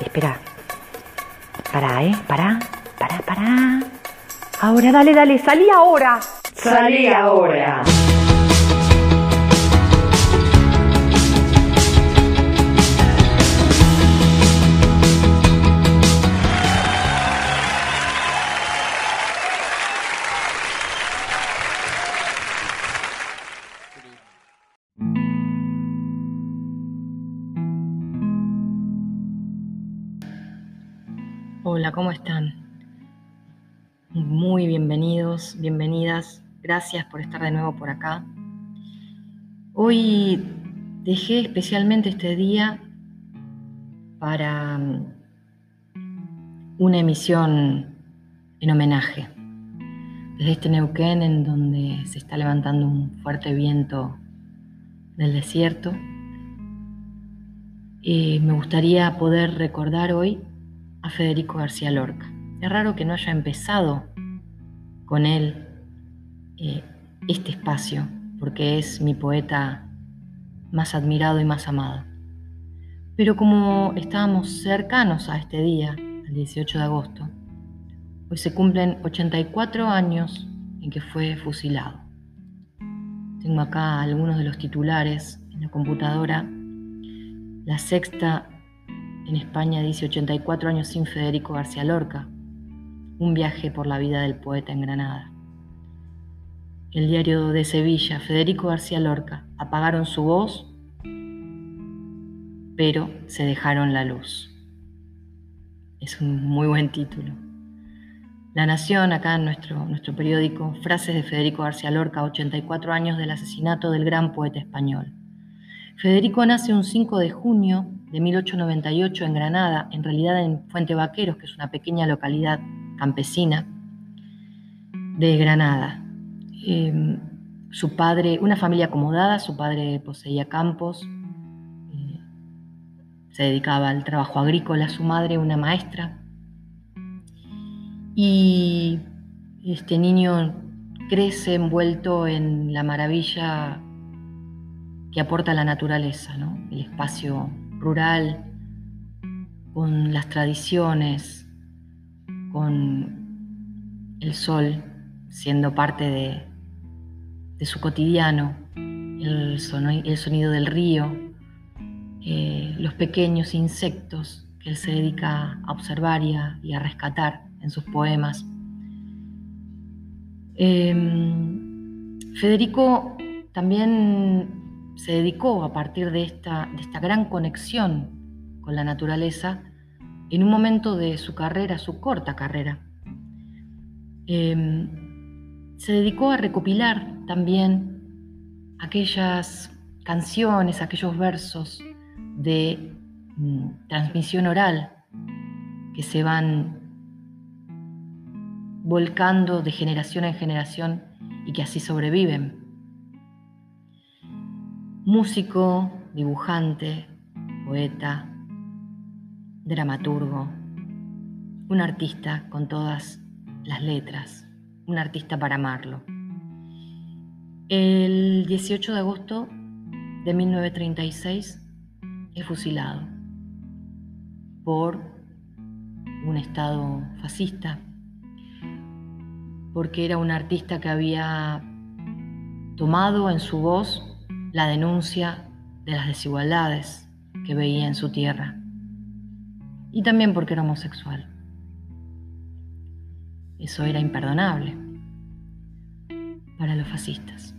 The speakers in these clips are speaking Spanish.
Espera. Pará, ¿eh? Pará, pará, pará. Ahora, dale, dale, salí ahora. Salí ahora. Hola, ¿cómo están? Muy bienvenidos, bienvenidas. Gracias por estar de nuevo por acá. Hoy dejé especialmente este día para mm, una emisión en homenaje. Desde este Neuquén, en donde se está levantando un fuerte viento del desierto, eh, me gustaría poder recordar hoy a Federico García Lorca. Es raro que no haya empezado con él eh, este espacio, porque es mi poeta más admirado y más amado. Pero como estábamos cercanos a este día, el 18 de agosto, hoy se cumplen 84 años en que fue fusilado. Tengo acá algunos de los titulares en la computadora. La sexta en España dice 84 años sin Federico García Lorca, un viaje por la vida del poeta en Granada. El diario de Sevilla, Federico García Lorca, apagaron su voz, pero se dejaron la luz. Es un muy buen título. La Nación, acá en nuestro, nuestro periódico, frases de Federico García Lorca, 84 años del asesinato del gran poeta español. Federico nace un 5 de junio de 1898 en Granada, en realidad en Fuente Vaqueros, que es una pequeña localidad campesina de Granada. Em, su padre, una familia acomodada, su padre poseía campos, eh, se dedicaba al trabajo agrícola, su madre una maestra. Y este niño crece envuelto en la maravilla que aporta la naturaleza, el espacio rural, con las tradiciones, con el sol siendo parte de, su cotidiano, el, sonido del río, eh, los pequeños insectos que él se dedica a observar y a, rescatar en sus poemas. Em, Federico también se dedicó a partir de esta, gran conexión con la naturaleza en un momento de su carrera, su corta carrera. Em, se dedicó a recopilar también aquellas canciones, aquellos versos de mm, transmisión oral que se van volcando de generación en generación y que así sobreviven músico, dibujante, poeta, dramaturgo, un artista con todas las letras, un artista para amarlo. El 18 de agosto de 1936 es fusilado por un Estado fascista, porque era un artista que había tomado en su voz la denuncia de las desigualdades que veía en su tierra y también porque era homosexual. Eso era imperdonable para los fascistas.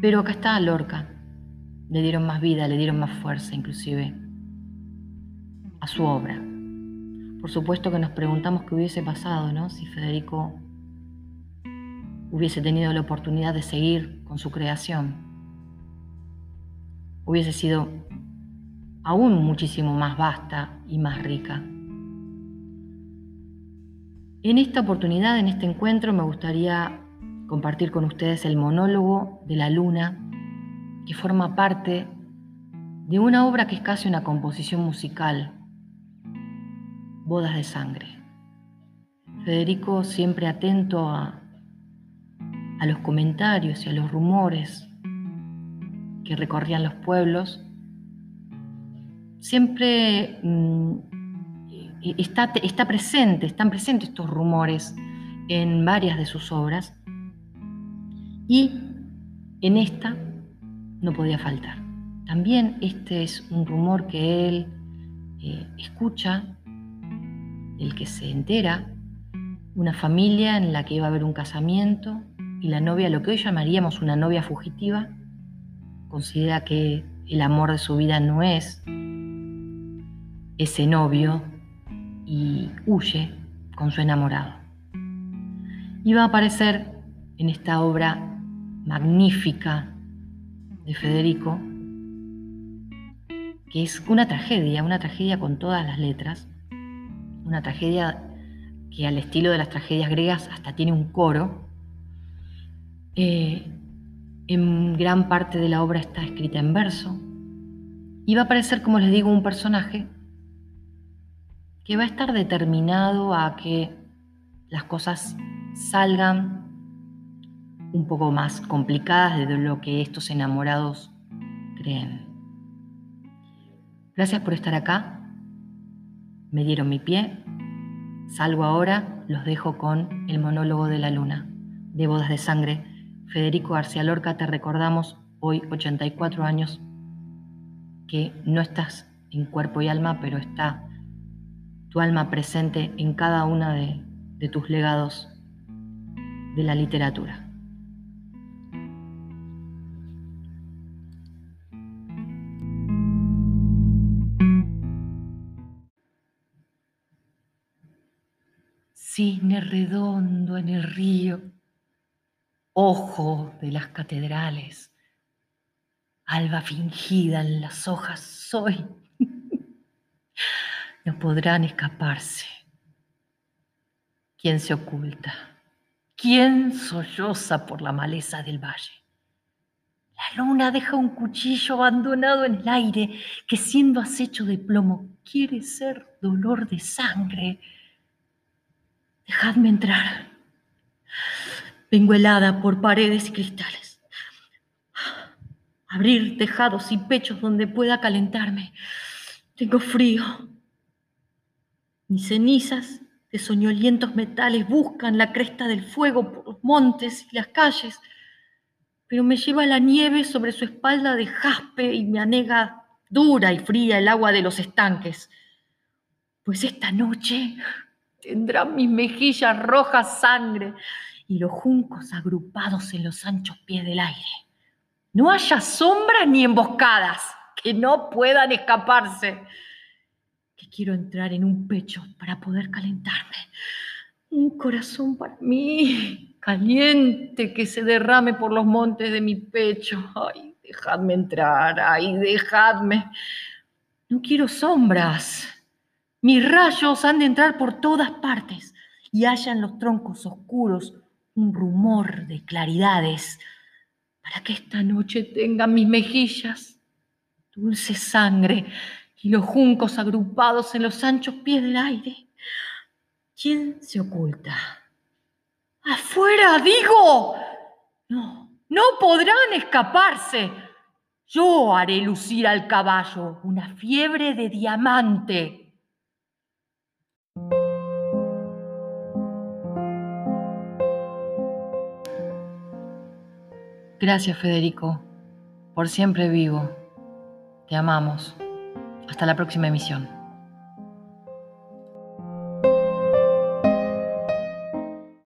Pero acá está Lorca. Le dieron más vida, le dieron más fuerza inclusive a su obra. Por supuesto que nos preguntamos qué hubiese pasado, ¿no? Si Federico hubiese tenido la oportunidad de seguir con su creación, hubiese sido aún muchísimo más vasta y más rica. En esta oportunidad, en este encuentro, me gustaría compartir con ustedes el monólogo de la luna, que forma parte de una obra que es casi una composición musical, Bodas de Sangre. Federico, siempre atento a a los comentarios y a los rumores que recorrían los pueblos, siempre mm, está, está presente, están presentes estos rumores en varias de sus obras y en esta no podía faltar. También este es un rumor que él eh, escucha, el que se entera, una familia en la que iba a haber un casamiento y la novia, lo que hoy llamaríamos una novia fugitiva, considera que el amor de su vida no es ese novio y huye con su enamorado. Y va a aparecer en esta obra magnífica de Federico, que es una tragedia, una tragedia con todas las letras, una tragedia que al estilo de las tragedias griegas hasta tiene un coro. Eh, en gran parte de la obra está escrita en verso y va a aparecer, como les digo, un personaje que va a estar determinado a que las cosas salgan un poco más complicadas de lo que estos enamorados creen. Gracias por estar acá. Me dieron mi pie. Salgo ahora, los dejo con el monólogo de la luna, de bodas de sangre. Federico García Lorca, te recordamos hoy 84 años que no estás en cuerpo y alma, pero está tu alma presente en cada una de, de tus legados de la literatura. Cisne redondo en el río, ojo de las catedrales, alba fingida en las hojas soy. No podrán escaparse. ¿Quién se oculta? ¿Quién solloza por la maleza del valle? La luna deja un cuchillo abandonado en el aire que siendo acecho de plomo quiere ser dolor de sangre Dejadme entrar. Vengo helada por paredes y cristales. Abrir tejados y pechos donde pueda calentarme. Tengo frío. Mis cenizas de soñolientos metales buscan la cresta del fuego por los montes y las calles, pero me lleva la nieve sobre su espalda de jaspe y me anega dura y fría el agua de los estanques. Pues esta noche Tendrán mis mejillas rojas sangre y los juncos agrupados en los anchos pies del aire. No haya sombras ni emboscadas que no puedan escaparse. Que quiero entrar en un pecho para poder calentarme. Un corazón para mí, caliente, que se derrame por los montes de mi pecho. Ay, dejadme entrar, ay, dejadme. No quiero sombras. Mis rayos han de entrar por todas partes y haya en los troncos oscuros un rumor de claridades para que esta noche tengan mis mejillas dulce sangre y los juncos agrupados en los anchos pies del aire. ¿Quién se oculta? ¡Afuera, digo! No, no podrán escaparse. Yo haré lucir al caballo una fiebre de diamante Gracias Federico, por siempre vivo. Te amamos. Hasta la próxima emisión.